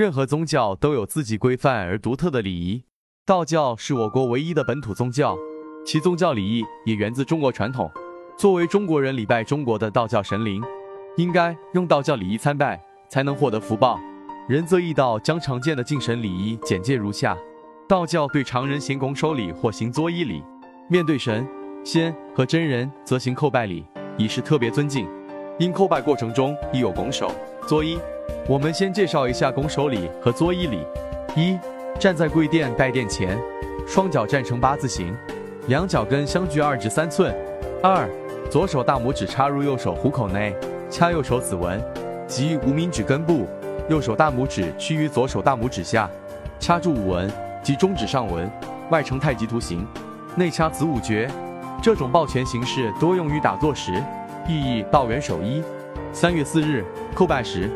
任何宗教都有自己规范而独特的礼仪，道教是我国唯一的本土宗教，其宗教礼仪也源自中国传统。作为中国人礼拜中国的道教神灵，应该用道教礼仪参拜，才能获得福报。仁则义道将常见的敬神礼仪简介如下：道教对常人行拱手礼或行作揖礼，面对神仙和真人则行叩拜礼，以示特别尊敬。因叩拜过程中亦有拱手、作揖。我们先介绍一下拱手礼和作揖礼。一、站在跪殿拜殿前，双脚站成八字形，两脚跟相距二至三寸。二、左手大拇指插入右手虎口内，掐右手指纹及无名指根部，右手大拇指屈于左手大拇指下，掐住五纹及中指上纹，外呈太极图形，内掐子午诀。这种抱拳形式多用于打坐时。意义道元守一。三月四日叩拜时，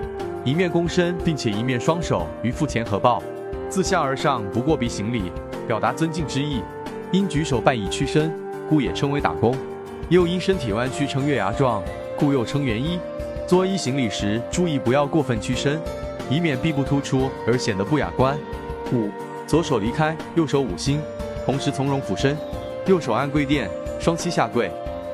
一面躬身，并且一面双手于腹前合抱，自下而上不过鼻行礼，表达尊敬之意。因举手半以屈身，故也称为打躬；又因身体弯曲成月牙状，故又称圆一。作揖行礼时，注意不要过分屈身，以免臂部突出而显得不雅观。五，左手离开，右手五心，同时从容俯身，右手按跪垫，双膝下跪。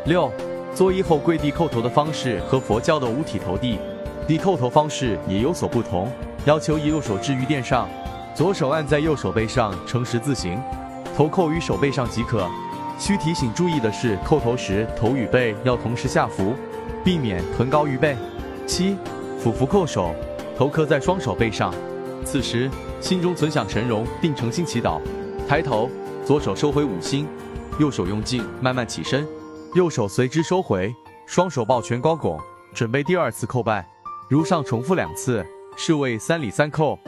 六。作揖后跪地叩头的方式和佛教的五体投地地叩头方式也有所不同，要求以右手置于垫上，左手按在右手背上呈十字形，头扣于手背上即可。需提醒注意的是，叩头时头与背要同时下伏，避免臀高于背。七，俯伏叩首，头磕在双手背上，此时心中存想神容，并诚心祈祷。抬头，左手收回五心，右手用劲慢慢起身。右手随之收回，双手抱拳高拱，准备第二次叩拜。如上重复两次，是为三礼三叩。